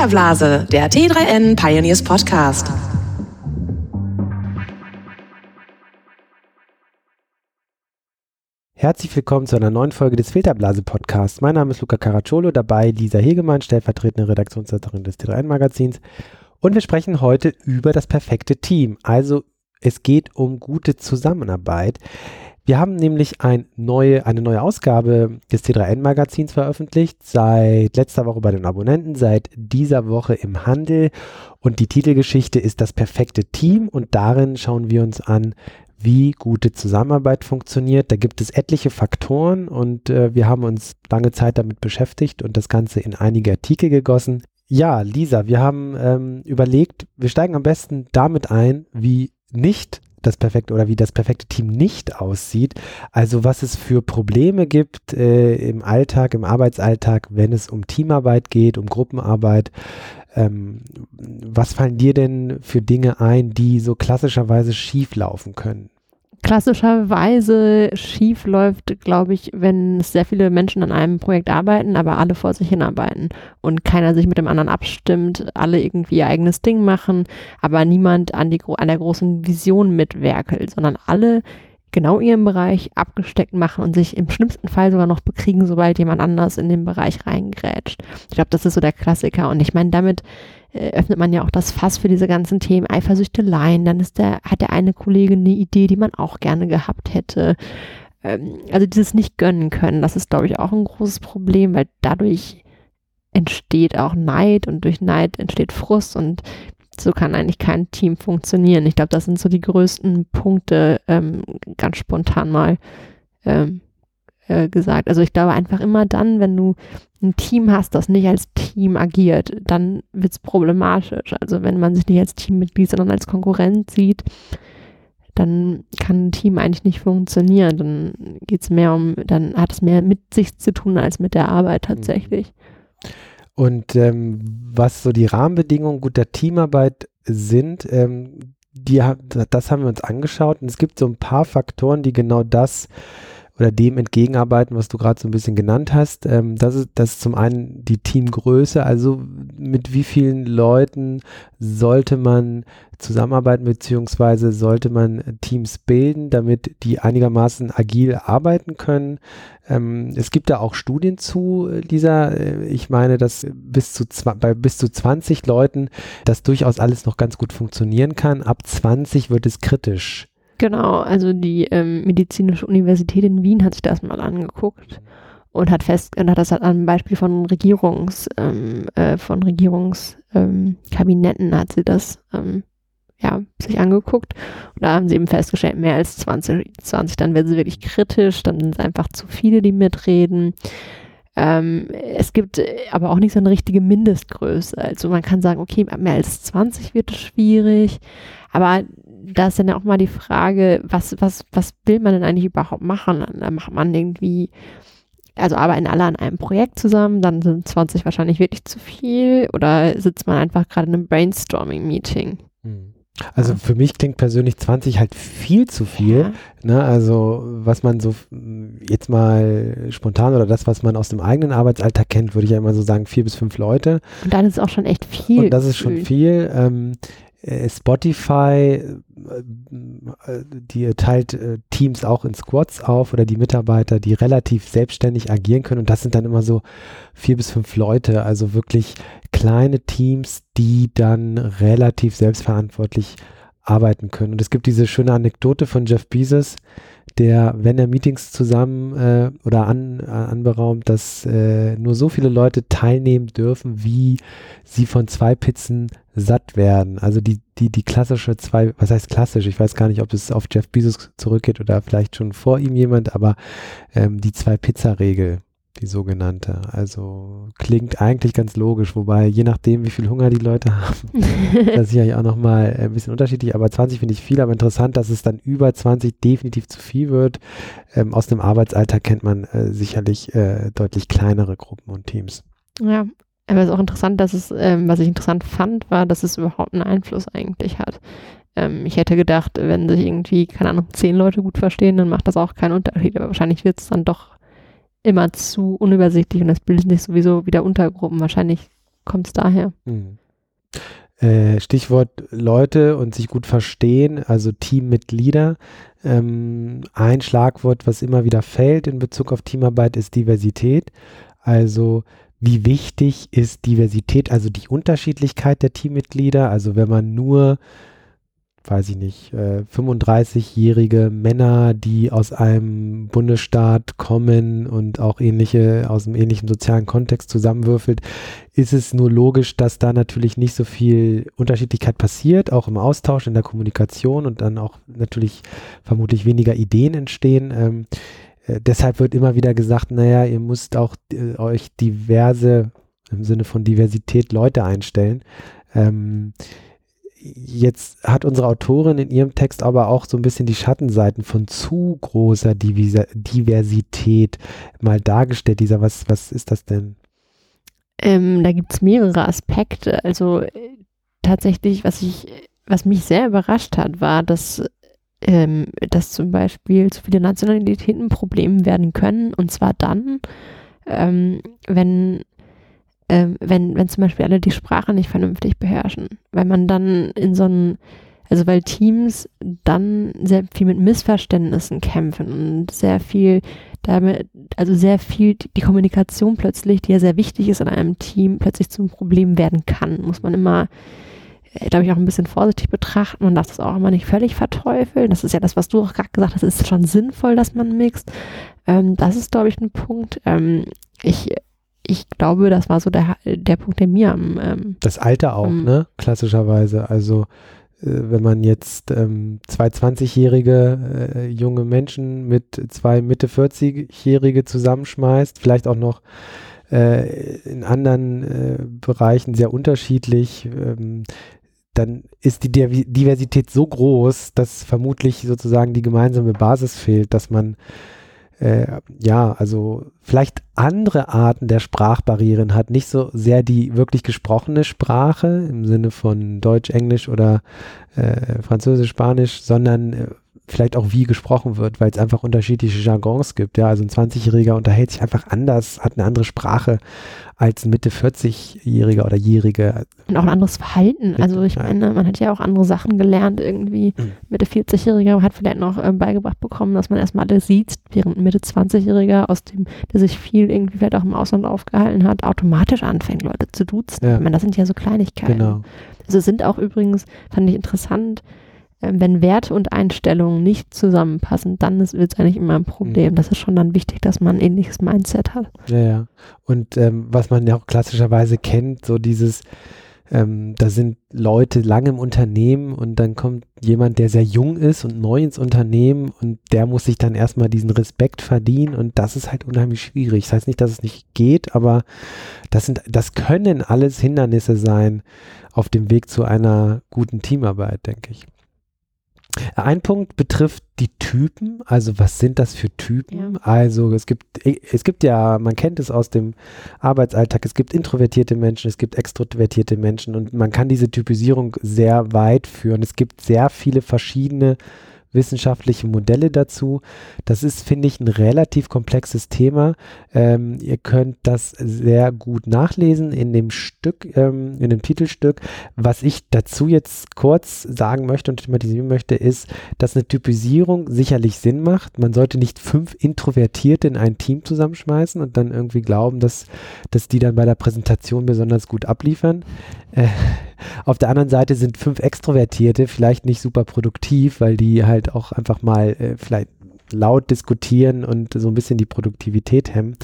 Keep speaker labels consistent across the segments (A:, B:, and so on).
A: Filterblase, der T3N Pioneers Podcast.
B: Herzlich willkommen zu einer neuen Folge des Filterblase Podcasts. Mein Name ist Luca Caracciolo, dabei Lisa Hegemann, stellvertretende Redaktionsleiterin des T3N Magazins. Und wir sprechen heute über das perfekte Team. Also es geht um gute Zusammenarbeit. Wir haben nämlich ein neue, eine neue Ausgabe des T3N-Magazins veröffentlicht, seit letzter Woche bei den Abonnenten, seit dieser Woche im Handel. Und die Titelgeschichte ist das perfekte Team und darin schauen wir uns an, wie gute Zusammenarbeit funktioniert. Da gibt es etliche Faktoren und äh, wir haben uns lange Zeit damit beschäftigt und das Ganze in einige Artikel gegossen. Ja, Lisa, wir haben ähm, überlegt, wir steigen am besten damit ein, wie nicht das perfekte oder wie das perfekte Team nicht aussieht. Also was es für Probleme gibt äh, im Alltag, im Arbeitsalltag, wenn es um Teamarbeit geht, um Gruppenarbeit. Ähm, was fallen dir denn für Dinge ein, die so klassischerweise schief laufen können?
C: Klassischerweise schief läuft, glaube ich, wenn sehr viele Menschen an einem Projekt arbeiten, aber alle vor sich hinarbeiten und keiner sich mit dem anderen abstimmt, alle irgendwie ihr eigenes Ding machen, aber niemand an, die, an der großen Vision mitwerkelt, sondern alle genau ihren Bereich abgesteckt machen und sich im schlimmsten Fall sogar noch bekriegen, sobald jemand anders in den Bereich reingrätscht. Ich glaube, das ist so der Klassiker und ich meine, damit äh, öffnet man ja auch das Fass für diese ganzen Themen Eifersüchteleien. Dann ist der, hat der eine Kollege eine Idee, die man auch gerne gehabt hätte. Ähm, also dieses nicht gönnen können, das ist, glaube ich, auch ein großes Problem, weil dadurch entsteht auch Neid und durch Neid entsteht Frust und so kann eigentlich kein Team funktionieren. Ich glaube, das sind so die größten Punkte, ähm, ganz spontan mal. Ähm, äh, gesagt. Also ich glaube einfach immer dann, wenn du ein Team hast, das nicht als Team agiert, dann wird es problematisch. Also wenn man sich nicht als Teammitglied, sondern als Konkurrent sieht, dann kann ein Team eigentlich nicht funktionieren. Dann geht es mehr um, dann hat es mehr mit sich zu tun als mit der Arbeit tatsächlich.
B: Und ähm, was so die Rahmenbedingungen guter Teamarbeit sind, ähm, die, das haben wir uns angeschaut und es gibt so ein paar Faktoren, die genau das oder dem entgegenarbeiten, was du gerade so ein bisschen genannt hast. Ähm, das, ist, das ist zum einen die Teamgröße, also mit wie vielen Leuten sollte man zusammenarbeiten, beziehungsweise sollte man Teams bilden, damit die einigermaßen agil arbeiten können. Ähm, es gibt da auch Studien zu, Lisa. Äh, ich meine, dass bis zu bei bis zu 20 Leuten das durchaus alles noch ganz gut funktionieren kann. Ab 20 wird es kritisch.
C: Genau, also die ähm, Medizinische Universität in Wien hat sich das mal angeguckt und hat fest, und hat das halt an Beispiel von Regierungs, ähm, äh, von Regierungskabinetten ähm, hat sie das ähm, ja, sich angeguckt. Und da haben sie eben festgestellt, mehr als 20, 20, dann werden sie wirklich kritisch, dann sind es einfach zu viele, die mitreden. Ähm, es gibt aber auch nicht so eine richtige Mindestgröße. Also man kann sagen, okay, mehr als 20 wird es schwierig. Aber da ist dann ja auch mal die Frage, was, was, was will man denn eigentlich überhaupt machen? Da macht man irgendwie, also arbeiten alle an einem Projekt zusammen, dann sind 20 wahrscheinlich wirklich zu viel oder sitzt man einfach gerade in einem Brainstorming-Meeting?
B: Hm. Also für mich klingt persönlich 20 halt viel zu viel. Ja. Ne? Also was man so jetzt mal spontan oder das, was man aus dem eigenen Arbeitsalltag kennt, würde ich ja immer so sagen, vier bis fünf Leute.
C: Und dann ist es auch schon echt viel.
B: Und das ist schon viel. Ähm, äh, Spotify, äh, die teilt äh, Teams auch in Squads auf oder die Mitarbeiter, die relativ selbstständig agieren können. Und das sind dann immer so vier bis fünf Leute, also wirklich kleine Teams, die dann relativ selbstverantwortlich arbeiten können. Und es gibt diese schöne Anekdote von Jeff Bezos, der, wenn er Meetings zusammen äh, oder an, äh, anberaumt, dass äh, nur so viele Leute teilnehmen dürfen, wie sie von zwei Pizzen satt werden. Also die, die, die klassische zwei, was heißt klassisch? Ich weiß gar nicht, ob es auf Jeff Bezos zurückgeht oder vielleicht schon vor ihm jemand, aber ähm, die Zwei-Pizza-Regel die sogenannte. Also klingt eigentlich ganz logisch, wobei je nachdem, wie viel Hunger die Leute haben, das ist ja auch nochmal ein bisschen unterschiedlich, aber 20 finde ich viel, aber interessant, dass es dann über 20 definitiv zu viel wird. Ähm, aus dem Arbeitsalltag kennt man äh, sicherlich äh, deutlich kleinere Gruppen und Teams.
C: Ja, aber es ist auch interessant, dass es, ähm, was ich interessant fand, war, dass es überhaupt einen Einfluss eigentlich hat. Ähm, ich hätte gedacht, wenn sich irgendwie, keine Ahnung, zehn Leute gut verstehen, dann macht das auch keinen Unterschied, aber wahrscheinlich wird es dann doch immer zu unübersichtlich und das bildet sich sowieso wieder Untergruppen. Wahrscheinlich kommt es daher.
B: Hm. Äh, Stichwort Leute und sich gut verstehen, also Teammitglieder. Ähm, ein Schlagwort, was immer wieder fällt in Bezug auf Teamarbeit, ist Diversität. Also wie wichtig ist Diversität, also die Unterschiedlichkeit der Teammitglieder? Also wenn man nur weiß ich nicht, äh, 35-jährige Männer, die aus einem Bundesstaat kommen und auch ähnliche, aus einem ähnlichen sozialen Kontext zusammenwürfelt, ist es nur logisch, dass da natürlich nicht so viel Unterschiedlichkeit passiert, auch im Austausch, in der Kommunikation und dann auch natürlich vermutlich weniger Ideen entstehen. Ähm, äh, deshalb wird immer wieder gesagt, naja, ihr müsst auch äh, euch diverse, im Sinne von Diversität, Leute einstellen. Ähm, Jetzt hat unsere Autorin in ihrem Text aber auch so ein bisschen die Schattenseiten von zu großer Diversität mal dargestellt. Dieser, was, was ist das denn?
C: Ähm, da gibt es mehrere Aspekte. Also äh, tatsächlich, was ich, was mich sehr überrascht hat, war, dass, ähm, dass zum Beispiel zu viele Nationalitäten ein Problem werden können. Und zwar dann, ähm, wenn ähm, wenn, wenn zum Beispiel alle die Sprache nicht vernünftig beherrschen, weil man dann in so einem, also weil Teams dann sehr viel mit Missverständnissen kämpfen und sehr viel damit, also sehr viel die Kommunikation plötzlich, die ja sehr wichtig ist in einem Team, plötzlich zum Problem werden kann, muss man immer äh, glaube ich, auch ein bisschen vorsichtig betrachten. Man darf das auch immer nicht völlig verteufeln. Das ist ja das, was du auch gerade gesagt hast. Es ist schon sinnvoll, dass man mixt. Ähm, das ist, glaube ich, ein Punkt. Ähm, ich ich glaube, das war so der, der Punkt, der mir am. Ähm,
B: das Alter auch, ähm, ne? Klassischerweise. Also, äh, wenn man jetzt ähm, zwei 20-jährige äh, junge Menschen mit zwei Mitte 40-jährige zusammenschmeißt, vielleicht auch noch äh, in anderen äh, Bereichen sehr unterschiedlich, ähm, dann ist die Diversität so groß, dass vermutlich sozusagen die gemeinsame Basis fehlt, dass man äh, ja, also vielleicht andere Arten der Sprachbarrieren hat, nicht so sehr die wirklich gesprochene Sprache im Sinne von Deutsch, Englisch oder äh, Französisch, Spanisch, sondern äh, vielleicht auch wie gesprochen wird, weil es einfach unterschiedliche Jargons gibt. Ja, also ein 20-Jähriger unterhält sich einfach anders, hat eine andere Sprache als ein Mitte 40-Jähriger oder Jährige.
C: Und auch ein anderes Verhalten. Also ich meine, man hat ja auch andere Sachen gelernt irgendwie. Mhm. Mitte 40-Jähriger hat vielleicht noch äh, beigebracht bekommen, dass man erstmal alles sieht, während ein Mitte 20-Jähriger, aus dem, der sich viel irgendwie vielleicht auch im Ausland aufgehalten hat, automatisch anfängt, Leute zu duzen. Ja. Ich meine, das sind ja so Kleinigkeiten. Genau. Also sind auch übrigens, fand ich interessant, ähm, wenn Werte und Einstellungen nicht zusammenpassen, dann wird es eigentlich immer ein Problem. Mhm. Das ist schon dann wichtig, dass man ein ähnliches Mindset hat.
B: Ja, ja. Und ähm, was man ja auch klassischerweise kennt, so dieses, ähm, da sind Leute lange im Unternehmen und dann kommt jemand, der sehr jung ist und neu ins Unternehmen und der muss sich dann erstmal diesen Respekt verdienen und das ist halt unheimlich schwierig. Das heißt nicht, dass es nicht geht, aber das sind, das können alles Hindernisse sein auf dem Weg zu einer guten Teamarbeit, denke ich. Ein Punkt betrifft die Typen, also was sind das für Typen? Ja. Also es gibt, es gibt ja, man kennt es aus dem Arbeitsalltag, es gibt introvertierte Menschen, es gibt extrovertierte Menschen und man kann diese Typisierung sehr weit führen. Es gibt sehr viele verschiedene wissenschaftliche Modelle dazu. Das ist, finde ich, ein relativ komplexes Thema. Ähm, ihr könnt das sehr gut nachlesen in dem Stück, ähm, in dem Titelstück. Was ich dazu jetzt kurz sagen möchte und thematisieren möchte, ist, dass eine Typisierung sicherlich Sinn macht. Man sollte nicht fünf Introvertierte in ein Team zusammenschmeißen und dann irgendwie glauben, dass, dass die dann bei der Präsentation besonders gut abliefern. Äh, auf der anderen Seite sind fünf Extrovertierte vielleicht nicht super produktiv, weil die halt auch einfach mal äh, vielleicht laut diskutieren und so ein bisschen die Produktivität hemmen.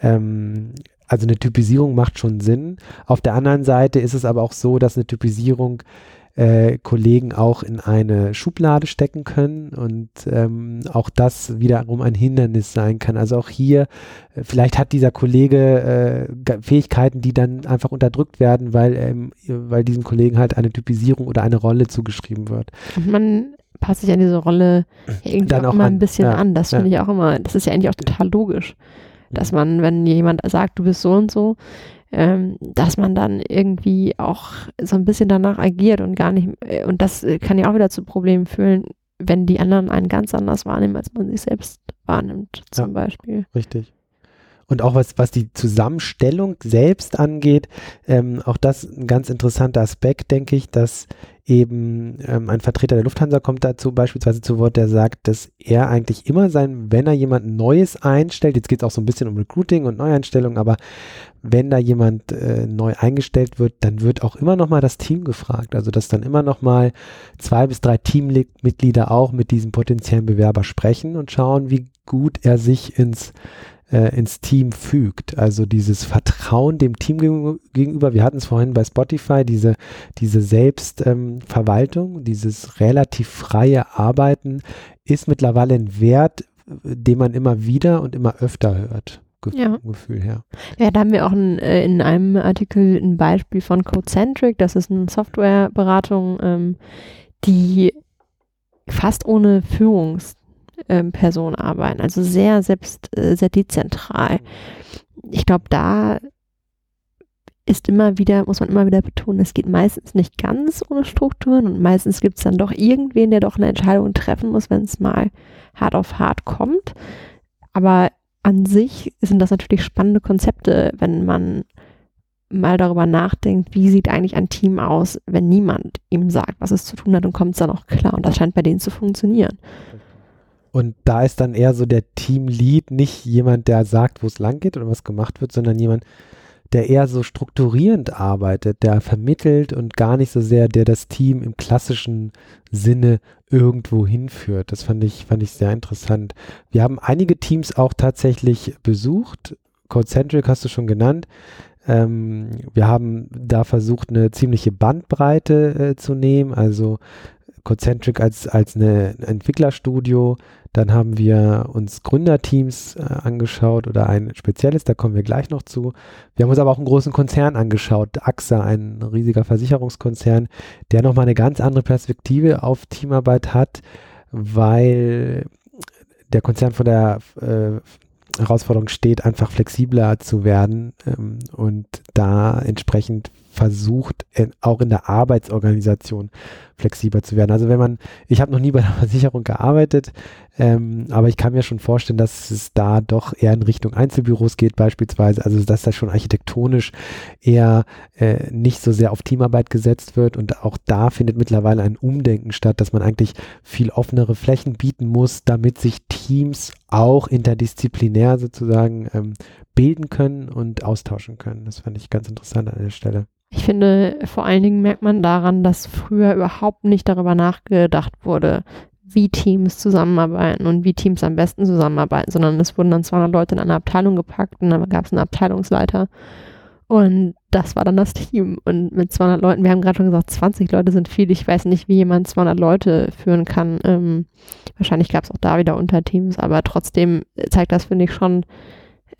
B: Ähm, also eine Typisierung macht schon Sinn. Auf der anderen Seite ist es aber auch so, dass eine Typisierung äh, Kollegen auch in eine Schublade stecken können und ähm, auch das wiederum ein Hindernis sein kann. Also auch hier, äh, vielleicht hat dieser Kollege äh, Fähigkeiten, die dann einfach unterdrückt werden, weil, ähm, weil diesem Kollegen halt eine Typisierung oder eine Rolle zugeschrieben wird.
C: Und man passt sich an diese Rolle irgendwie dann auch, auch immer an, ein bisschen ja, an. Das ja. finde ich auch immer, das ist ja eigentlich auch total logisch, dass man, wenn jemand sagt, du bist so und so, ähm, dass man dann irgendwie auch so ein bisschen danach agiert und gar nicht, äh, und das äh, kann ja auch wieder zu Problemen führen, wenn die anderen einen ganz anders wahrnehmen, als man sich selbst wahrnimmt, zum ja, Beispiel.
B: Richtig. und auch was, was die Zusammenstellung selbst angeht, ähm, auch das ein ganz interessanter Aspekt, denke ich, dass eben ähm, ein Vertreter der Lufthansa kommt dazu beispielsweise zu Wort, der sagt, dass er eigentlich immer sein, wenn er jemand Neues einstellt, jetzt geht es auch so ein bisschen um Recruiting und Neueinstellung, aber wenn da jemand äh, neu eingestellt wird, dann wird auch immer noch mal das Team gefragt. Also dass dann immer noch mal zwei bis drei Teammitglieder auch mit diesem potenziellen Bewerber sprechen und schauen, wie gut er sich ins äh, ins Team fügt. Also dieses Vertrauen dem Team gegenüber. Wir hatten es vorhin bei Spotify, diese, diese Selbstverwaltung, ähm, dieses relativ freie Arbeiten ist mittlerweile ein Wert, den man immer wieder und immer öfter hört. Ge ja. Gefühl her.
C: Ja, da haben wir auch ein, äh, in einem Artikel ein Beispiel von Codecentric. Das ist eine Softwareberatung, ähm, die fast ohne Führungs ähm, Personen arbeiten. Also sehr selbst, äh, sehr dezentral. Ich glaube, da ist immer wieder, muss man immer wieder betonen, es geht meistens nicht ganz ohne Strukturen und meistens gibt es dann doch irgendwen, der doch eine Entscheidung treffen muss, wenn es mal hart auf hart kommt. Aber an sich sind das natürlich spannende Konzepte, wenn man mal darüber nachdenkt, wie sieht eigentlich ein Team aus, wenn niemand ihm sagt, was es zu tun hat und kommt es dann auch klar. Und das scheint bei denen zu funktionieren.
B: Und da ist dann eher so der Teamlead nicht jemand, der sagt, wo es lang geht oder was gemacht wird, sondern jemand, der eher so strukturierend arbeitet, der vermittelt und gar nicht so sehr, der das Team im klassischen Sinne irgendwo hinführt. Das fand ich, fand ich sehr interessant. Wir haben einige Teams auch tatsächlich besucht. Codecentric hast du schon genannt. Ähm, wir haben da versucht, eine ziemliche Bandbreite äh, zu nehmen, also Codecentric als, als eine, ein Entwicklerstudio. Dann haben wir uns Gründerteams äh, angeschaut oder ein spezielles, da kommen wir gleich noch zu. Wir haben uns aber auch einen großen Konzern angeschaut, AXA, ein riesiger Versicherungskonzern, der nochmal eine ganz andere Perspektive auf Teamarbeit hat, weil der Konzern vor der äh, Herausforderung steht, einfach flexibler zu werden ähm, und da entsprechend versucht, auch in der Arbeitsorganisation flexibler zu werden. Also wenn man, ich habe noch nie bei einer Versicherung gearbeitet, ähm, aber ich kann mir schon vorstellen, dass es da doch eher in Richtung Einzelbüros geht beispielsweise, also dass das schon architektonisch eher äh, nicht so sehr auf Teamarbeit gesetzt wird und auch da findet mittlerweile ein Umdenken statt, dass man eigentlich viel offenere Flächen bieten muss, damit sich Teams auch interdisziplinär sozusagen ähm, bilden können und austauschen können. Das fand ich ganz interessant an der Stelle.
C: Ich finde, vor allen Dingen merkt man daran, dass früher überhaupt nicht darüber nachgedacht wurde, wie Teams zusammenarbeiten und wie Teams am besten zusammenarbeiten, sondern es wurden dann 200 Leute in eine Abteilung gepackt und dann gab es einen Abteilungsleiter und das war dann das Team. Und mit 200 Leuten, wir haben gerade schon gesagt, 20 Leute sind viel. Ich weiß nicht, wie jemand 200 Leute führen kann. Ähm, wahrscheinlich gab es auch da wieder Unterteams, aber trotzdem zeigt das, finde ich, schon,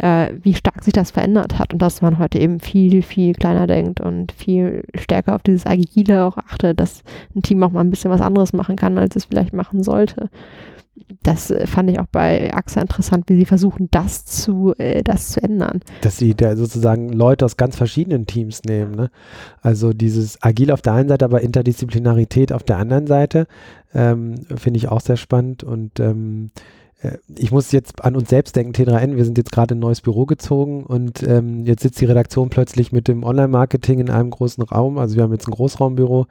C: äh, wie stark sich das verändert hat und dass man heute eben viel, viel kleiner denkt und viel stärker auf dieses Agile auch achtet, dass ein Team auch mal ein bisschen was anderes machen kann, als es vielleicht machen sollte. Das äh, fand ich auch bei AXA interessant, wie sie versuchen, das zu, äh, das zu ändern.
B: Dass sie da sozusagen Leute aus ganz verschiedenen Teams nehmen. Ne? Also dieses Agil auf der einen Seite, aber Interdisziplinarität auf der anderen Seite, ähm, finde ich auch sehr spannend und ähm, äh, ich muss jetzt an uns selbst denken, T3N, wir sind jetzt gerade in ein neues Büro gezogen und ähm, jetzt sitzt die Redaktion plötzlich mit dem Online-Marketing in einem großen Raum. Also wir haben jetzt ein Großraumbüro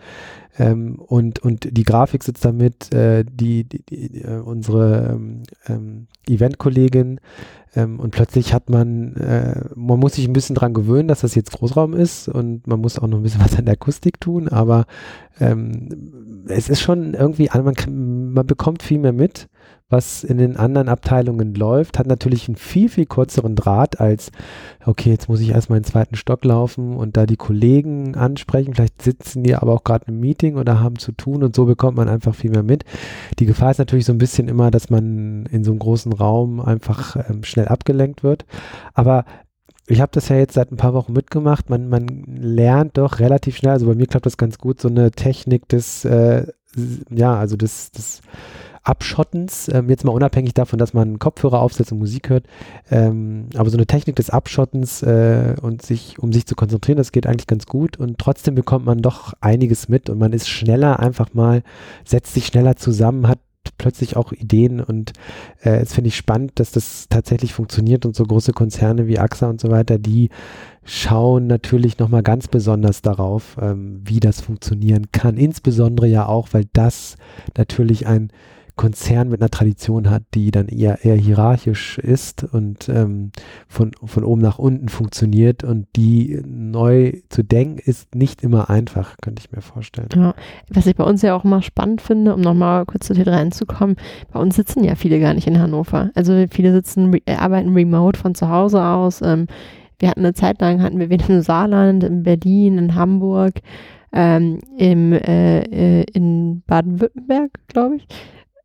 B: ähm, und, und die Grafik sitzt damit, äh, die, die, die äh, unsere ähm, ähm, Event-Kollegin ähm, und plötzlich hat man, äh, man muss sich ein bisschen dran gewöhnen, dass das jetzt Großraum ist und man muss auch noch ein bisschen was an der Akustik tun, aber ähm, es ist schon irgendwie, man, kann, man bekommt viel mehr mit was in den anderen Abteilungen läuft, hat natürlich einen viel, viel kürzeren Draht als, okay, jetzt muss ich erstmal in den zweiten Stock laufen und da die Kollegen ansprechen. Vielleicht sitzen die aber auch gerade im Meeting oder haben zu tun und so bekommt man einfach viel mehr mit. Die Gefahr ist natürlich so ein bisschen immer, dass man in so einem großen Raum einfach ähm, schnell abgelenkt wird. Aber ich habe das ja jetzt seit ein paar Wochen mitgemacht. Man, man lernt doch relativ schnell, also bei mir klappt das ganz gut, so eine Technik des, äh, ja, also des, des Abschottens, ähm, jetzt mal unabhängig davon, dass man Kopfhörer aufsetzt und Musik hört, ähm, aber so eine Technik des Abschottens äh, und sich, um sich zu konzentrieren, das geht eigentlich ganz gut und trotzdem bekommt man doch einiges mit und man ist schneller einfach mal, setzt sich schneller zusammen, hat plötzlich auch Ideen und äh, es finde ich spannend, dass das tatsächlich funktioniert und so große Konzerne wie AXA und so weiter, die schauen natürlich nochmal ganz besonders darauf, ähm, wie das funktionieren kann. Insbesondere ja auch, weil das natürlich ein Konzern mit einer Tradition hat, die dann eher, eher hierarchisch ist und ähm, von, von oben nach unten funktioniert und die neu zu denken ist nicht immer einfach, könnte ich mir vorstellen.
C: Ja, was ich bei uns ja auch immer spannend finde, um nochmal kurz zu T3 zu kommen, bei uns sitzen ja viele gar nicht in Hannover. Also viele sitzen, arbeiten remote von zu Hause aus. Ähm, wir hatten eine Zeit lang, hatten wir wieder im Saarland, in Berlin, in Hamburg, ähm, im, äh, äh in Baden-Württemberg, glaube ich.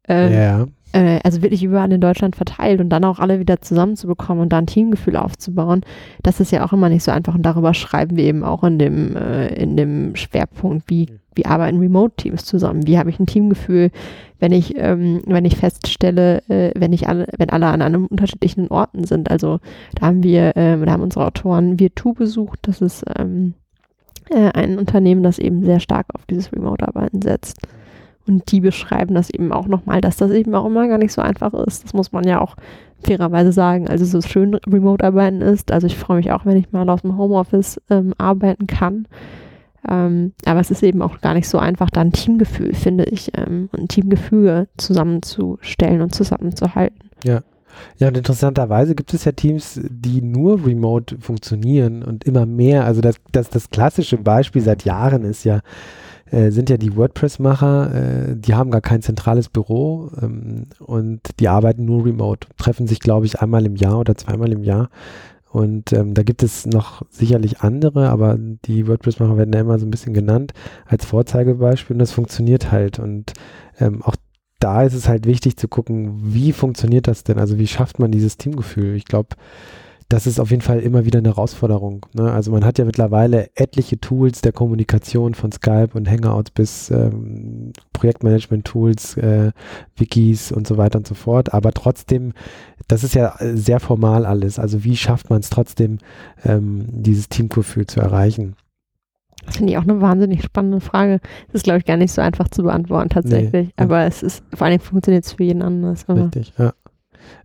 C: Ähm,
B: ja.
C: Äh, also wirklich überall in Deutschland verteilt und dann auch alle wieder zusammenzubekommen und da ein Teamgefühl aufzubauen, das ist ja auch immer nicht so einfach und darüber schreiben wir eben auch in dem, äh, in dem Schwerpunkt, wie, wie arbeiten Remote-Teams zusammen, wie habe ich ein Teamgefühl, wenn ich, ähm, wenn ich feststelle, äh, wenn ich alle, wenn alle an einem unterschiedlichen Orten sind. Also da haben wir, äh, da haben unsere Autoren Virtu besucht, das ist ähm, äh, ein Unternehmen, das eben sehr stark auf dieses Remote-Arbeiten setzt. Und die beschreiben das eben auch nochmal, dass das eben auch immer gar nicht so einfach ist. Das muss man ja auch fairerweise sagen. Also so schön Remote-Arbeiten ist. Also ich freue mich auch, wenn ich mal aus dem Homeoffice ähm, arbeiten kann. Ähm, aber es ist eben auch gar nicht so einfach, da ein Teamgefühl, finde ich, ähm, ein Teamgefüge zusammenzustellen und zusammenzuhalten.
B: Ja. Ja, und interessanterweise gibt es ja Teams, die nur remote funktionieren und immer mehr. Also das, das, das klassische Beispiel seit Jahren ist ja äh, sind ja die WordPress-Macher, äh, die haben gar kein zentrales Büro ähm, und die arbeiten nur remote, treffen sich, glaube ich, einmal im Jahr oder zweimal im Jahr. Und ähm, da gibt es noch sicherlich andere, aber die WordPress-Macher werden ja immer so ein bisschen genannt als Vorzeigebeispiel und das funktioniert halt. Und ähm, auch da ist es halt wichtig zu gucken, wie funktioniert das denn? Also wie schafft man dieses Teamgefühl? Ich glaube, das ist auf jeden Fall immer wieder eine Herausforderung. Ne? Also man hat ja mittlerweile etliche Tools der Kommunikation von Skype und Hangouts bis ähm, Projektmanagement-Tools, äh, Wikis und so weiter und so fort. Aber trotzdem, das ist ja sehr formal alles. Also wie schafft man es trotzdem, ähm, dieses Teamgefühl zu erreichen?
C: Das finde ich auch eine wahnsinnig spannende Frage. Das ist, glaube ich, gar nicht so einfach zu beantworten tatsächlich. Nee, aber ja. es ist, vor allem funktioniert es für jeden anders.
B: Richtig, ja.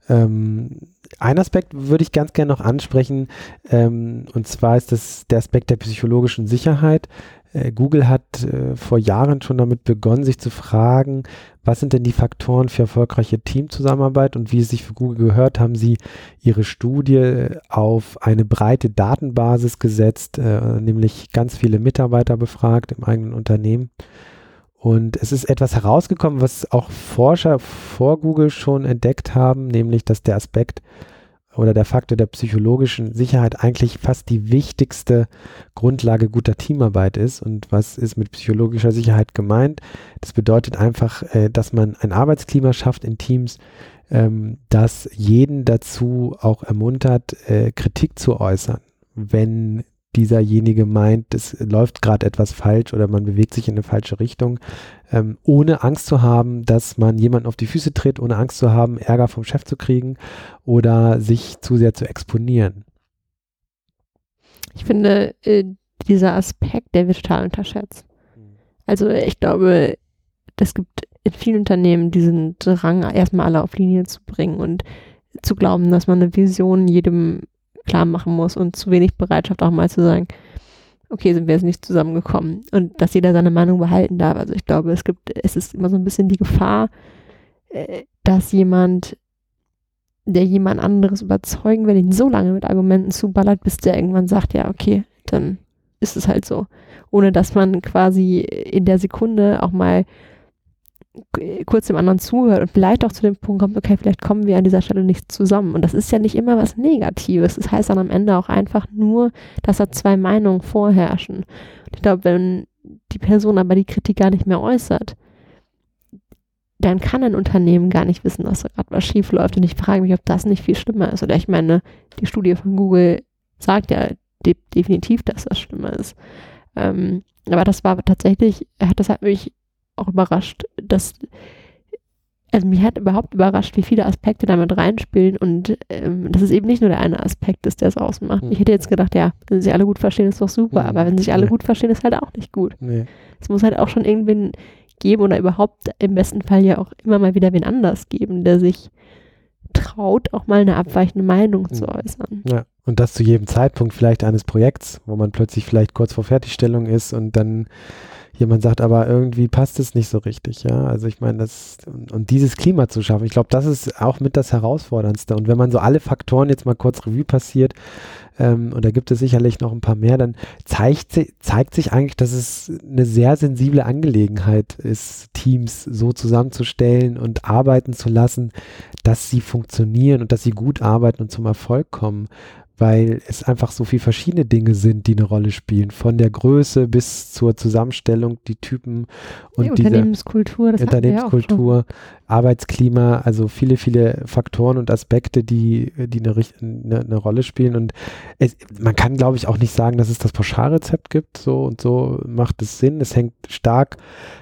B: Ähm, ein Aspekt würde ich ganz gerne noch ansprechen, ähm, und zwar ist das der Aspekt der psychologischen Sicherheit. Äh, Google hat äh, vor Jahren schon damit begonnen, sich zu fragen, was sind denn die Faktoren für erfolgreiche Teamzusammenarbeit und wie es sich für Google gehört, haben sie ihre Studie auf eine breite Datenbasis gesetzt, äh, nämlich ganz viele Mitarbeiter befragt im eigenen Unternehmen und es ist etwas herausgekommen, was auch Forscher vor Google schon entdeckt haben, nämlich dass der Aspekt oder der Faktor der psychologischen Sicherheit eigentlich fast die wichtigste Grundlage guter Teamarbeit ist. Und was ist mit psychologischer Sicherheit gemeint? Das bedeutet einfach, äh, dass man ein Arbeitsklima schafft in Teams, ähm, das jeden dazu auch ermuntert, äh, Kritik zu äußern, wenn dieserjenige meint, es läuft gerade etwas falsch oder man bewegt sich in eine falsche Richtung, ähm, ohne Angst zu haben, dass man jemanden auf die Füße tritt, ohne Angst zu haben, Ärger vom Chef zu kriegen oder sich zu sehr zu exponieren.
C: Ich finde, äh, dieser Aspekt, der wird total unterschätzt. Also ich glaube, es gibt in vielen Unternehmen diesen Drang, erstmal alle auf Linie zu bringen und zu glauben, dass man eine Vision jedem klar machen muss und zu wenig Bereitschaft auch mal zu sagen, okay, sind wir jetzt nicht zusammengekommen und dass jeder seine Meinung behalten darf. Also ich glaube, es gibt, es ist immer so ein bisschen die Gefahr, äh, dass jemand, der jemand anderes überzeugen will, ihn so lange mit Argumenten zuballert, bis der irgendwann sagt, ja, okay, dann ist es halt so. Ohne dass man quasi in der Sekunde auch mal kurz dem anderen zuhört und vielleicht auch zu dem Punkt kommt, okay, vielleicht kommen wir an dieser Stelle nicht zusammen. Und das ist ja nicht immer was Negatives. Das heißt dann am Ende auch einfach nur, dass da zwei Meinungen vorherrschen. Und ich glaube, wenn die Person aber die Kritik gar nicht mehr äußert, dann kann ein Unternehmen gar nicht wissen, dass da gerade was schief läuft. Und ich frage mich, ob das nicht viel schlimmer ist. Oder ich meine, die Studie von Google sagt ja de definitiv, dass das schlimmer ist. Ähm, aber das war tatsächlich, das hat mich auch überrascht, dass also mich hat überhaupt überrascht, wie viele Aspekte damit reinspielen und ähm, dass es eben nicht nur der eine Aspekt ist, der es ausmacht. Mhm. Ich hätte jetzt gedacht, ja, wenn sich alle gut verstehen, ist doch super, mhm. aber wenn sich alle gut verstehen, ist halt auch nicht gut. Nee. Es muss halt auch schon irgendwen geben oder überhaupt im besten Fall ja auch immer mal wieder wen anders geben, der sich traut, auch mal eine abweichende Meinung zu äußern.
B: Ja, und das zu jedem Zeitpunkt vielleicht eines Projekts, wo man plötzlich vielleicht kurz vor Fertigstellung ist und dann jemand sagt, aber irgendwie passt es nicht so richtig, ja. Also ich meine, das und, und dieses Klima zu schaffen, ich glaube, das ist auch mit das Herausforderndste. Und wenn man so alle Faktoren jetzt mal kurz Revue passiert, ähm, und da gibt es sicherlich noch ein paar mehr, dann zeigt, zeigt sich eigentlich, dass es eine sehr sensible Angelegenheit ist, Teams so zusammenzustellen und arbeiten zu lassen, dass sie funktionieren und dass sie gut arbeiten und zum Erfolg kommen weil es einfach so viele verschiedene Dinge sind, die eine Rolle spielen. Von der Größe bis zur Zusammenstellung, die Typen und
C: ja, Unternehmenskultur,
B: das Unternehmenskultur, Arbeitsklima, also viele, viele Faktoren und Aspekte, die, die eine, eine, eine Rolle spielen. Und es, man kann, glaube ich, auch nicht sagen, dass es das Pauschalrezept gibt, so und so macht es Sinn. Es hängt stark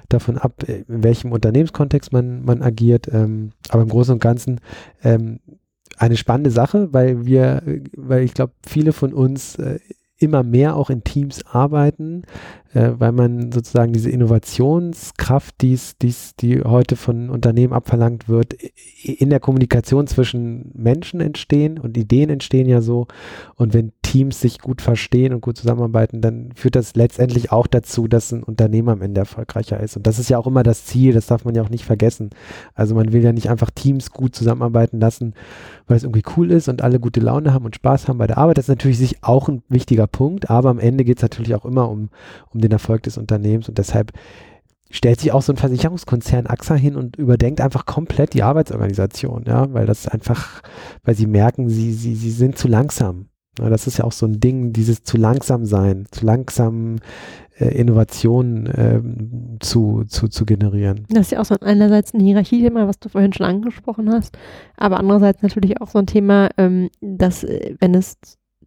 B: davon ab, in welchem Unternehmenskontext man, man agiert. Ähm, aber im Großen und Ganzen ähm, eine spannende Sache, weil wir, weil ich glaube, viele von uns äh, immer mehr auch in Teams arbeiten, äh, weil man sozusagen diese Innovationskraft, die's, die's, die heute von Unternehmen abverlangt wird, in der Kommunikation zwischen Menschen entstehen und Ideen entstehen ja so. Und wenn Teams sich gut verstehen und gut zusammenarbeiten, dann führt das letztendlich auch dazu, dass ein Unternehmen am Ende erfolgreicher ist. Und das ist ja auch immer das Ziel, das darf man ja auch nicht vergessen. Also man will ja nicht einfach Teams gut zusammenarbeiten lassen, weil es irgendwie cool ist und alle gute Laune haben und Spaß haben bei der Arbeit. Das ist natürlich sich auch ein wichtiger Punkt, aber am Ende geht es natürlich auch immer um, um den Erfolg des Unternehmens und deshalb stellt sich auch so ein Versicherungskonzern AXA hin und überdenkt einfach komplett die Arbeitsorganisation, ja, weil das einfach, weil sie merken, sie, sie, sie sind zu langsam. Das ist ja auch so ein Ding, dieses zu langsam sein, zu langsam äh, Innovationen äh, zu, zu, zu generieren.
C: Das ist ja auch so einerseits ein Hierarchiethema, was du vorhin schon angesprochen hast, aber andererseits natürlich auch so ein Thema, ähm, dass äh, wenn es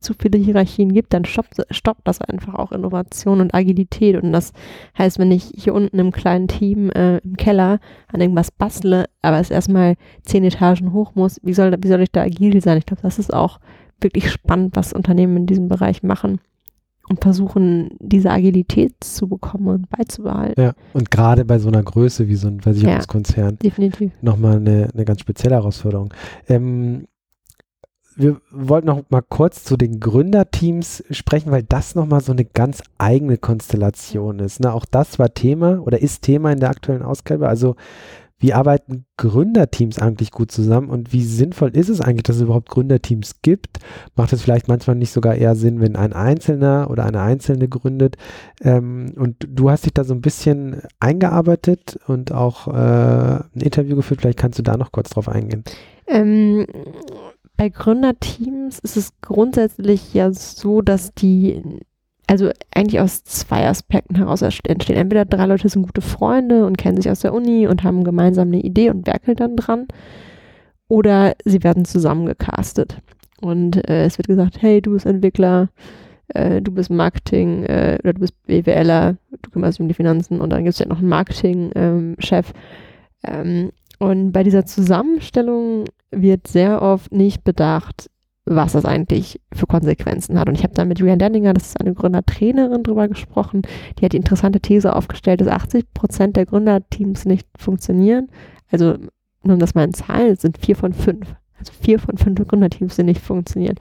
C: zu viele Hierarchien gibt, dann stoppt, stoppt das einfach auch Innovation und Agilität. Und das heißt, wenn ich hier unten im kleinen Team äh, im Keller an irgendwas bastle, aber es erstmal zehn Etagen hoch muss, wie soll, wie soll ich da agil sein? Ich glaube, das ist auch wirklich spannend, was Unternehmen in diesem Bereich machen und versuchen, diese Agilität zu bekommen und beizubehalten.
B: Ja, und gerade bei so einer Größe wie so ein Versicherungskonzern.
C: Ja, definitiv.
B: Nochmal eine, eine ganz spezielle Herausforderung. Ähm, wir wollten noch mal kurz zu den Gründerteams sprechen, weil das nochmal so eine ganz eigene Konstellation ist. Ne? Auch das war Thema oder ist Thema in der aktuellen Ausgabe. Also wie arbeiten Gründerteams eigentlich gut zusammen und wie sinnvoll ist es eigentlich, dass es überhaupt Gründerteams gibt? Macht es vielleicht manchmal nicht sogar eher Sinn, wenn ein Einzelner oder eine Einzelne gründet? Ähm, und du hast dich da so ein bisschen eingearbeitet und auch äh, ein Interview geführt. Vielleicht kannst du da noch kurz drauf eingehen.
C: Ähm, bei Gründerteams ist es grundsätzlich ja so, dass die also eigentlich aus zwei Aspekten heraus entstehen. Entweder drei Leute sind gute Freunde und kennen sich aus der Uni und haben gemeinsam eine Idee und werkeln dann dran. Oder sie werden zusammengecastet. Und äh, es wird gesagt, hey, du bist Entwickler, äh, du bist Marketing äh, oder du bist BWLer, du kümmerst dich um die Finanzen und dann gibt es ja noch einen Marketing-Chef. Ähm, ähm, und bei dieser Zusammenstellung wird sehr oft nicht bedacht, was das eigentlich für Konsequenzen hat. Und ich habe da mit Julian Denninger, das ist eine Gründertrainerin, drüber gesprochen. Die hat die interessante These aufgestellt, dass 80 Prozent der Gründerteams nicht funktionieren. Also, nur um das mal in Zahlen, sind vier von fünf. Also vier von fünf Gründerteams, die nicht funktionieren.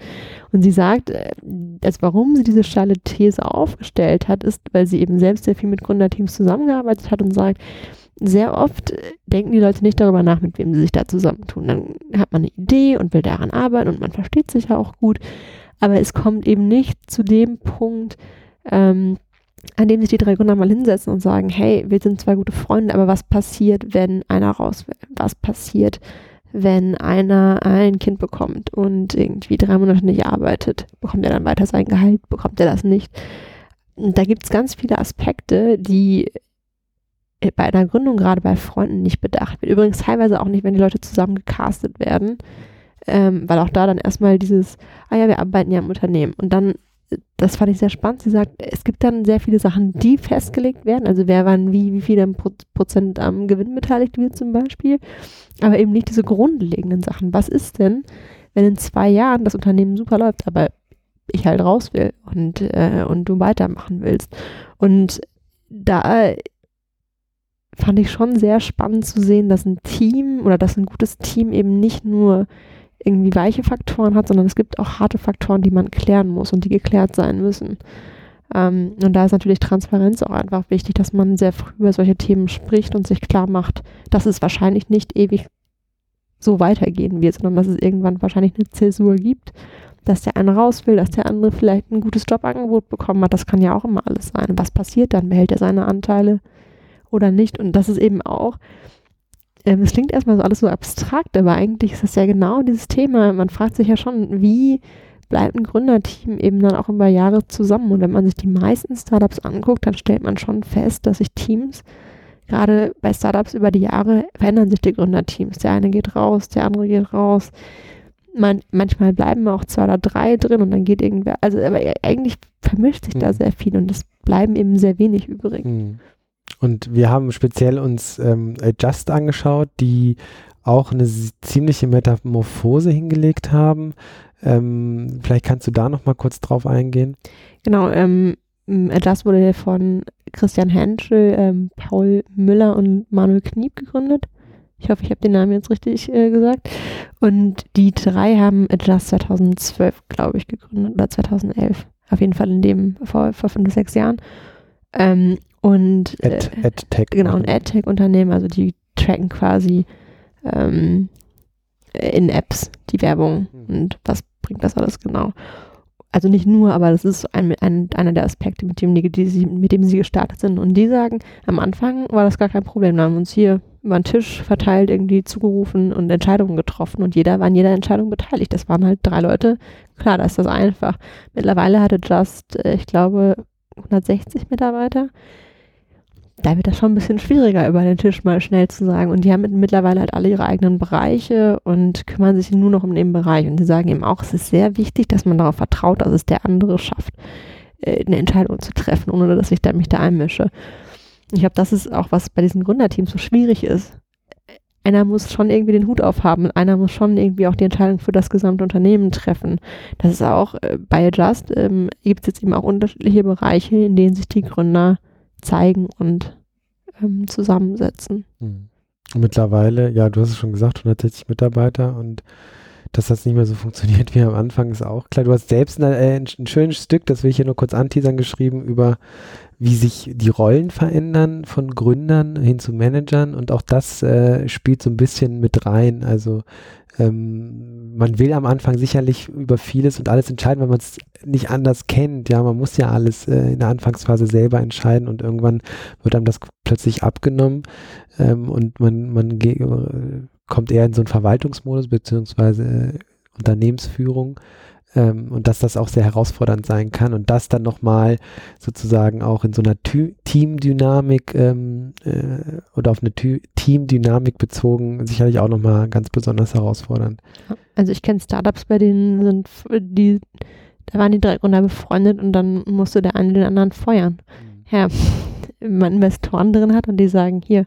C: Und sie sagt, äh, dass warum sie diese steile These aufgestellt hat, ist, weil sie eben selbst sehr viel mit Gründerteams zusammengearbeitet hat und sagt, sehr oft denken die Leute nicht darüber nach, mit wem sie sich da zusammentun. Dann hat man eine Idee und will daran arbeiten und man versteht sich ja auch gut. Aber es kommt eben nicht zu dem Punkt, ähm, an dem sich die drei Gründer mal hinsetzen und sagen, hey, wir sind zwei gute Freunde, aber was passiert, wenn einer raus will? Was passiert, wenn einer ein Kind bekommt und irgendwie drei Monate nicht arbeitet? Bekommt er dann weiter sein Gehalt? Bekommt er das nicht? da gibt es ganz viele Aspekte, die bei einer Gründung, gerade bei Freunden, nicht bedacht wird. Übrigens teilweise auch nicht, wenn die Leute zusammen gecastet werden, ähm, weil auch da dann erstmal dieses, ah ja, wir arbeiten ja im Unternehmen. Und dann, das fand ich sehr spannend, sie sagt, es gibt dann sehr viele Sachen, die festgelegt werden, also wer wann wie, wie viel Prozent am Gewinn beteiligt wird zum Beispiel, aber eben nicht diese grundlegenden Sachen. Was ist denn, wenn in zwei Jahren das Unternehmen super läuft, aber ich halt raus will und, äh, und du weitermachen willst? Und da fand ich schon sehr spannend zu sehen, dass ein Team oder dass ein gutes Team eben nicht nur irgendwie weiche Faktoren hat, sondern es gibt auch harte Faktoren, die man klären muss und die geklärt sein müssen. Ähm, und da ist natürlich Transparenz auch einfach wichtig, dass man sehr früh über solche Themen spricht und sich klar macht, dass es wahrscheinlich nicht ewig so weitergehen wird, sondern dass es irgendwann wahrscheinlich eine Zäsur gibt, dass der eine raus will, dass der andere vielleicht ein gutes Jobangebot bekommen hat. Das kann ja auch immer alles sein. Was passiert dann? Behält er seine Anteile oder nicht? Und das ist eben auch, ähm, es klingt erstmal so alles so abstrakt, aber eigentlich ist das ja genau dieses Thema. Man fragt sich ja schon, wie bleibt ein Gründerteam eben dann auch über Jahre zusammen. Und wenn man sich die meisten Startups anguckt, dann stellt man schon fest, dass sich Teams, gerade bei Startups über die Jahre, verändern sich die Gründerteams. Der eine geht raus, der andere geht raus. Man, manchmal bleiben auch zwei oder drei drin und dann geht irgendwer. Also, aber eigentlich vermischt sich mhm. da sehr viel und es bleiben eben sehr wenig übrig. Mhm.
B: Und wir haben speziell uns ähm, Just angeschaut, die auch eine ziemliche Metamorphose hingelegt haben. Ähm, vielleicht kannst du da noch mal kurz drauf eingehen.
C: Genau, ähm, das wurde von Christian Henschel, ähm, Paul Müller und Manuel Kniep gegründet. Ich hoffe, ich habe den Namen jetzt richtig äh, gesagt. Und die drei haben Adjust 2012, glaube ich, gegründet oder 2011. Auf jeden Fall in dem vor, vor fünf, sechs Jahren. Ähm, und
B: äh, AdTech.
C: Genau, ein AdTech-Unternehmen, also die tracken quasi ähm, in Apps die Werbung mhm. und was bringt das alles genau. Also nicht nur, aber das ist ein, ein, einer der Aspekte, mit dem, die, die sie, mit dem sie gestartet sind. Und die sagen, am Anfang war das gar kein Problem. Wir haben uns hier über den Tisch verteilt, irgendwie zugerufen und Entscheidungen getroffen. Und jeder war an jeder Entscheidung beteiligt. Das waren halt drei Leute. Klar, da ist das einfach. Mittlerweile hatte Just, äh, ich glaube, 160 Mitarbeiter da wird das schon ein bisschen schwieriger, über den Tisch mal schnell zu sagen. Und die haben mittlerweile halt alle ihre eigenen Bereiche und kümmern sich nur noch um den Bereich. Und sie sagen eben auch, es ist sehr wichtig, dass man darauf vertraut, dass es der andere schafft, äh, eine Entscheidung zu treffen, ohne dass ich da mich da einmische. Ich glaube, das ist auch, was bei diesen Gründerteams so schwierig ist. Einer muss schon irgendwie den Hut aufhaben, einer muss schon irgendwie auch die Entscheidung für das gesamte Unternehmen treffen. Das ist auch äh, bei Adjust, ähm, gibt es jetzt eben auch unterschiedliche Bereiche, in denen sich die Gründer zeigen und ähm, zusammensetzen.
B: Mhm. Mittlerweile, ja, du hast es schon gesagt, 160 Mitarbeiter und dass das nicht mehr so funktioniert wie am Anfang, ist auch klar. Du hast selbst ein, äh, ein schönes Stück, das will ich hier nur kurz anteasern, geschrieben über wie sich die Rollen verändern von Gründern hin zu Managern und auch das äh, spielt so ein bisschen mit rein. Also ähm, man will am Anfang sicherlich über vieles und alles entscheiden, weil man es nicht anders kennt. Ja, man muss ja alles äh, in der Anfangsphase selber entscheiden und irgendwann wird einem das plötzlich abgenommen ähm, und man, man äh, kommt eher in so einen Verwaltungsmodus beziehungsweise äh, Unternehmensführung ähm, und dass das auch sehr herausfordernd sein kann und das dann nochmal sozusagen auch in so einer Tü Teamdynamik ähm, äh, oder auf eine Tü Teamdynamik bezogen sicherlich auch nochmal ganz besonders herausfordernd.
C: Also ich kenne Startups, bei denen sind die, da waren die drei Gründer befreundet und dann musste der eine den anderen feuern. Mhm. Ja, wenn man Investoren drin hat und die sagen, hier,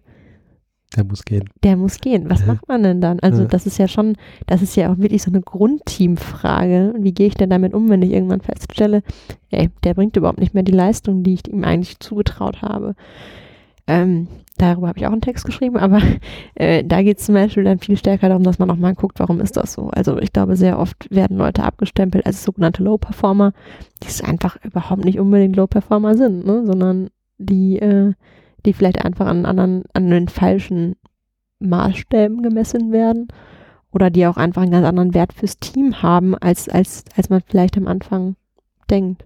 B: der muss gehen.
C: Der muss gehen. Was macht man denn dann? Also, das ist ja schon, das ist ja auch wirklich so eine Grundteamfrage. Wie gehe ich denn damit um, wenn ich irgendwann feststelle, ey, der bringt überhaupt nicht mehr die Leistung, die ich ihm eigentlich zugetraut habe. Ähm, darüber habe ich auch einen Text geschrieben, aber äh, da geht es zum Beispiel dann viel stärker darum, dass man auch mal guckt, warum ist das so. Also ich glaube, sehr oft werden Leute abgestempelt als sogenannte Low-Performer, die es einfach überhaupt nicht unbedingt Low-Performer sind, ne? sondern die äh, die vielleicht einfach an anderen, an den falschen Maßstäben gemessen werden oder die auch einfach einen ganz anderen Wert fürs Team haben, als, als, als man vielleicht am Anfang denkt.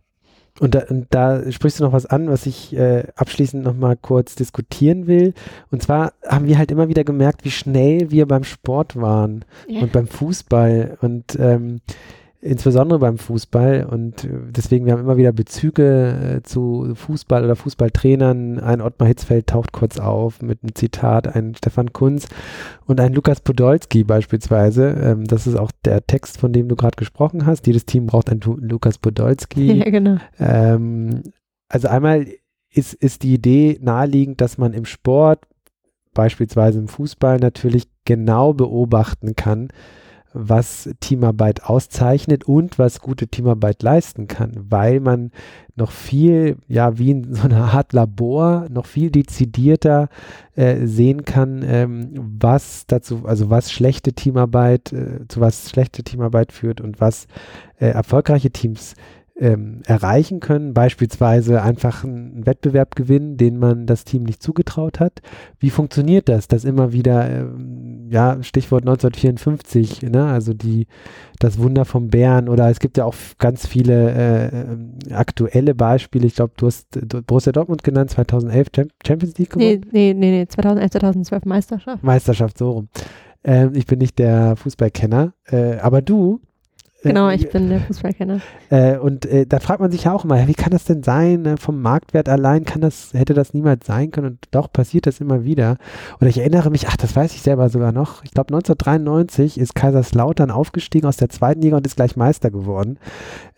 B: Und da, und da sprichst du noch was an, was ich äh, abschließend nochmal kurz diskutieren will. Und zwar haben wir halt immer wieder gemerkt, wie schnell wir beim Sport waren ja. und beim Fußball. Und ähm, insbesondere beim Fußball und äh, deswegen, wir haben immer wieder Bezüge äh, zu Fußball oder Fußballtrainern. Ein Ottmar Hitzfeld taucht kurz auf mit einem Zitat, ein Stefan Kunz und ein Lukas Podolski beispielsweise. Ähm, das ist auch der Text, von dem du gerade gesprochen hast. Jedes Team braucht einen Lukas Podolski.
C: Ja, genau.
B: Ähm, also einmal ist, ist die Idee naheliegend, dass man im Sport, beispielsweise im Fußball, natürlich genau beobachten kann, was Teamarbeit auszeichnet und was gute Teamarbeit leisten kann, weil man noch viel, ja, wie in so einer Art Labor, noch viel dezidierter äh, sehen kann, ähm, was dazu, also was schlechte Teamarbeit, äh, zu was schlechte Teamarbeit führt und was äh, erfolgreiche Teams ähm, erreichen können, beispielsweise einfach einen Wettbewerb gewinnen, den man das Team nicht zugetraut hat. Wie funktioniert das? Das immer wieder, ähm, ja, Stichwort 1954, ne? also die, das Wunder vom Bären oder es gibt ja auch ganz viele äh, äh, aktuelle Beispiele. Ich glaube, du hast Borussia Dortmund genannt, 2011 Champions League
C: gewonnen? Nee, nee, nee, nee 2011, 2012 Meisterschaft.
B: Meisterschaft, so rum. Ähm, ich bin nicht der Fußballkenner, äh, aber du
C: Genau, ich bin der Fußballkenner.
B: Äh, und äh, da fragt man sich ja auch immer, wie kann das denn sein? Ne? Vom Marktwert allein kann das, hätte das niemals sein können und doch passiert das immer wieder. Oder ich erinnere mich, ach, das weiß ich selber sogar noch. Ich glaube 1993 ist Kaiserslautern aufgestiegen aus der zweiten Liga und ist gleich Meister geworden.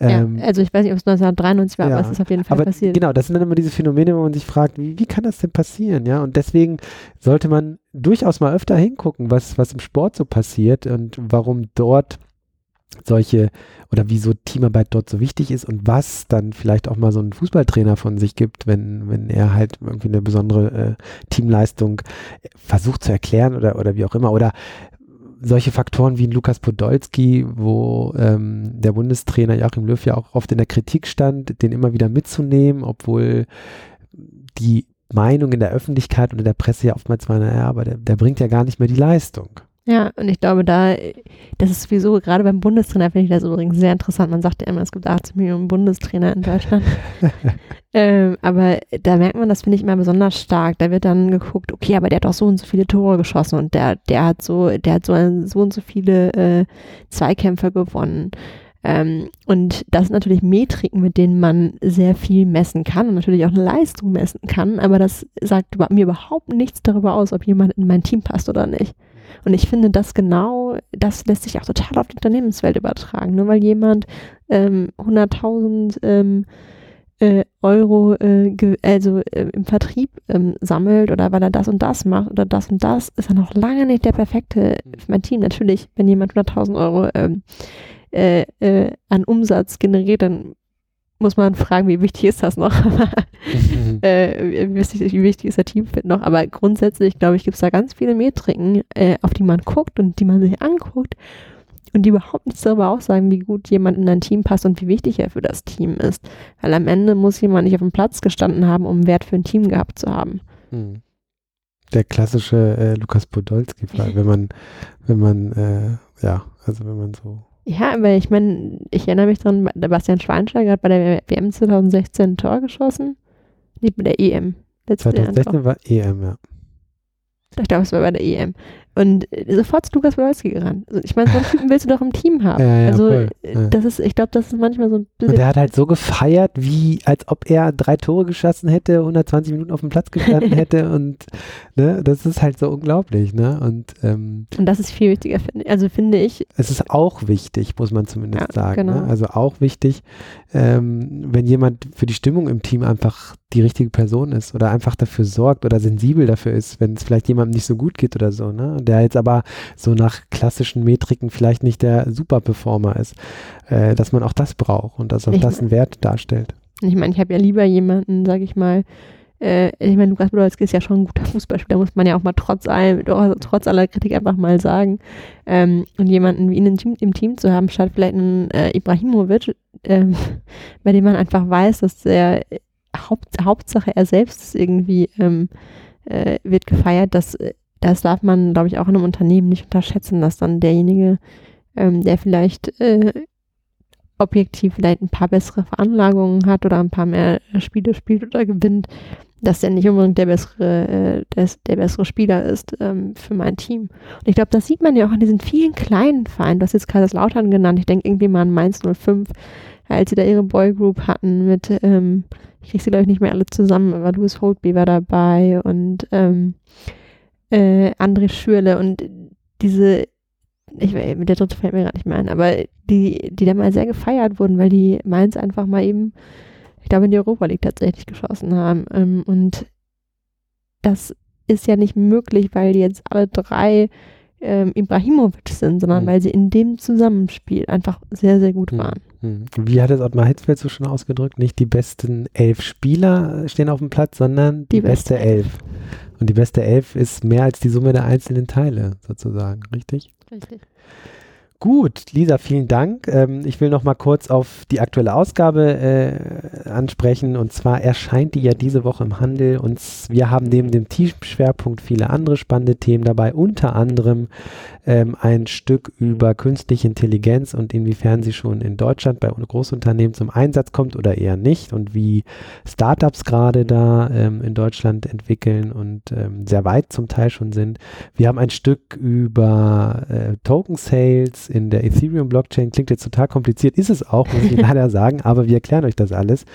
C: Ähm, ja, also ich weiß nicht, ob es 1993 war, ja, aber es ist auf jeden Fall
B: aber
C: passiert.
B: Genau, das sind dann immer diese Phänomene, wo man sich fragt, wie, wie kann das denn passieren? Ja, und deswegen sollte man durchaus mal öfter hingucken, was, was im Sport so passiert und warum dort solche oder wieso Teamarbeit dort so wichtig ist und was dann vielleicht auch mal so ein Fußballtrainer von sich gibt, wenn, wenn er halt irgendwie eine besondere äh, Teamleistung versucht zu erklären oder, oder wie auch immer. Oder solche Faktoren wie ein Lukas Podolski, wo ähm, der Bundestrainer Joachim Löw ja auch oft in der Kritik stand, den immer wieder mitzunehmen, obwohl die Meinung in der Öffentlichkeit und in der Presse ja oftmals war, naja, aber der, der bringt ja gar nicht mehr die Leistung.
C: Ja, und ich glaube, da, das ist sowieso, gerade beim Bundestrainer finde ich das übrigens sehr interessant. Man sagt ja immer, es gibt 18 Millionen Bundestrainer in Deutschland. ähm, aber da merkt man, das finde ich immer besonders stark. Da wird dann geguckt, okay, aber der hat doch so und so viele Tore geschossen und der, der hat so, der hat so, ein, so und so viele äh, Zweikämpfe gewonnen. Ähm, und das sind natürlich Metriken, mit denen man sehr viel messen kann und natürlich auch eine Leistung messen kann, aber das sagt mir überhaupt nichts darüber aus, ob jemand in mein Team passt oder nicht. Und ich finde, das genau, das lässt sich auch total auf die Unternehmenswelt übertragen. Nur weil jemand ähm, 100.000 ähm, äh, Euro äh, also äh, im Vertrieb ähm, sammelt oder weil er das und das macht oder das und das, ist er noch lange nicht der perfekte für mein Team. Natürlich, wenn jemand 100.000 Euro ähm, äh, äh, an Umsatz generiert, dann muss man fragen, wie wichtig ist das noch? mhm. äh, wie, wichtig, wie, wichtig, ist der Teamfit noch? Aber grundsätzlich, glaube ich, gibt es da ganz viele Metriken, äh, auf die man guckt und die man sich anguckt und die überhaupt nichts darüber aussagen, wie gut jemand in ein Team passt und wie wichtig er für das Team ist. Weil am Ende muss jemand nicht auf dem Platz gestanden haben, um Wert für ein Team gehabt zu haben.
B: Mhm. Der klassische äh, Lukas Podolski-Fall, wenn man, wenn man, äh, ja, also wenn man so
C: ja, aber ich meine, ich erinnere mich dran, der Bastian Schweinsteiger hat bei der WM 2016 ein Tor geschossen. Nee, bei der EM.
B: 2016 war EM, ja.
C: Ich glaube, es war bei der EM. Und äh, sofort ist Lukas Wolski gerannt. Also ich meine, so einen Typen willst du doch im Team haben. Ja, ja, also voll. Äh, das ist, ich glaube, das ist manchmal so ein
B: bisschen. Und der hat halt so gefeiert, wie als ob er drei Tore geschossen hätte, 120 Minuten auf dem Platz gestanden hätte und ne, das ist halt so unglaublich, ne? Und, ähm,
C: und das ist viel wichtiger, also finde ich.
B: Es ist auch wichtig, muss man zumindest sagen. Ne? Genau. Ne? Also auch wichtig, ähm, wenn jemand für die Stimmung im Team einfach die richtige Person ist oder einfach dafür sorgt oder sensibel dafür ist, wenn es vielleicht jemandem nicht so gut geht oder so, ne? Der jetzt aber so nach klassischen Metriken vielleicht nicht der Superperformer ist, äh, dass man auch das braucht und dass auch ich das einen Wert darstellt.
C: Ich meine, ich habe ja lieber jemanden, sage ich mal, äh, ich meine, Lukas Podolski ist ja schon ein guter Fußballspieler, muss man ja auch mal trotz allem, trotz aller Kritik einfach mal sagen. Ähm, und jemanden wie ihn im Team, im Team zu haben, statt vielleicht einen äh, Ibrahimovic, ähm, bei dem man einfach weiß, dass der Haupt, Hauptsache er selbst irgendwie ähm, äh, wird gefeiert, dass das darf man, glaube ich, auch in einem Unternehmen nicht unterschätzen, dass dann derjenige, ähm, der vielleicht äh, objektiv vielleicht ein paar bessere Veranlagungen hat oder ein paar mehr Spiele spielt oder gewinnt, dass der nicht unbedingt der bessere, äh, der, der, bessere Spieler ist ähm, für mein Team. Und ich glaube, das sieht man ja auch an diesen vielen kleinen Vereinen. Du hast jetzt Kaiserslautern genannt. Ich denke irgendwie mal an Mainz 05, als sie da ihre Boygroup hatten mit, ähm, ich kriege sie glaube ich nicht mehr alle zusammen, aber Louis Holtby war dabei und ähm, äh, André Schürle und diese, ich mit der dritte fällt mir gerade nicht mehr ein, aber die, die da mal sehr gefeiert wurden, weil die Mainz einfach mal eben, ich glaube, in die Europa League tatsächlich geschossen haben. Ähm, und das ist ja nicht möglich, weil die jetzt alle drei ähm, Ibrahimovic sind, sondern
B: Mhm.
C: weil sie in dem Zusammenspiel einfach sehr, sehr gut
B: Mhm.
C: waren.
B: Hm. Wie hat es Ottmar Hitzfeld so schon ausgedrückt? Nicht die besten elf Spieler stehen auf dem Platz, sondern die,
C: Die
B: beste,
C: beste
B: elf. Und die beste elf ist mehr als die Summe der einzelnen Teile, sozusagen, richtig?
C: Richtig.
B: Gut, Lisa, vielen Dank. Ähm, ich will noch mal kurz auf die aktuelle Ausgabe äh, ansprechen. Und zwar erscheint die ja diese Woche im Handel. Und wir haben neben dem Teamschwerpunkt viele andere spannende Themen dabei. Unter anderem ähm, ein Stück über künstliche Intelligenz und inwiefern sie schon in Deutschland bei Großunternehmen zum Einsatz kommt oder eher nicht. Und wie Startups gerade da ähm, in Deutschland entwickeln und ähm, sehr weit zum Teil schon sind. Wir haben ein Stück über äh, Token Sales in der Ethereum Blockchain. Klingt jetzt total kompliziert, ist es auch, muss ich leider sagen, aber wir erklären euch das alles.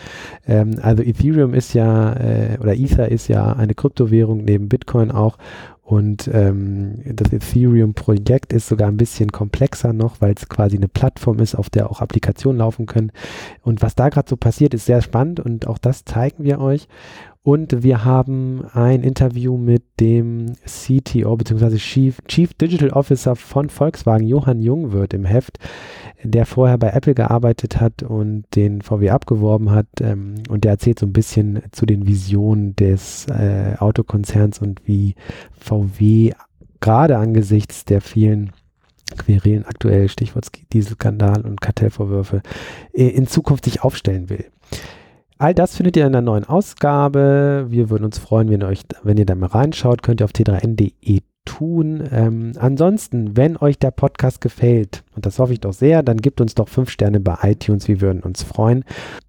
B: Ähm, also Ethereum ist ja, äh, oder Ether ist ja eine Kryptowährung neben Bitcoin auch. Und ähm, das Ethereum-Projekt ist sogar ein bisschen komplexer noch, weil es quasi eine Plattform ist, auf der auch Applikationen laufen können. Und was da gerade so passiert, ist sehr spannend und auch das zeigen wir euch. Und wir haben ein Interview mit dem CTO bzw. Chief, Chief Digital Officer von Volkswagen, Johann Jungwirth im Heft, der vorher bei Apple gearbeitet hat und den VW abgeworben hat. Ähm, und der erzählt so ein bisschen zu den Visionen des äh, Autokonzerns und wie VW gerade angesichts der vielen Querelen aktuell, Stichwort Dieselskandal und Kartellvorwürfe, in Zukunft sich aufstellen will. All das findet ihr in der neuen Ausgabe. Wir würden uns freuen, wenn ihr, euch, wenn ihr da mal reinschaut. Könnt ihr auf t3n.de tun. Ähm, ansonsten, wenn euch der Podcast gefällt, und das hoffe ich doch sehr, dann gebt uns doch fünf Sterne bei iTunes. Wir würden uns freuen.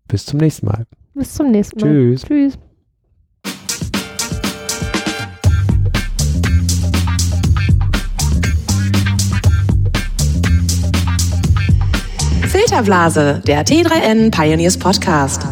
B: Bis zum nächsten Mal.
C: Bis zum nächsten Mal.
B: Tschüss.
C: Tschüss.
A: Filterblase, der T3N Pioneers Podcast.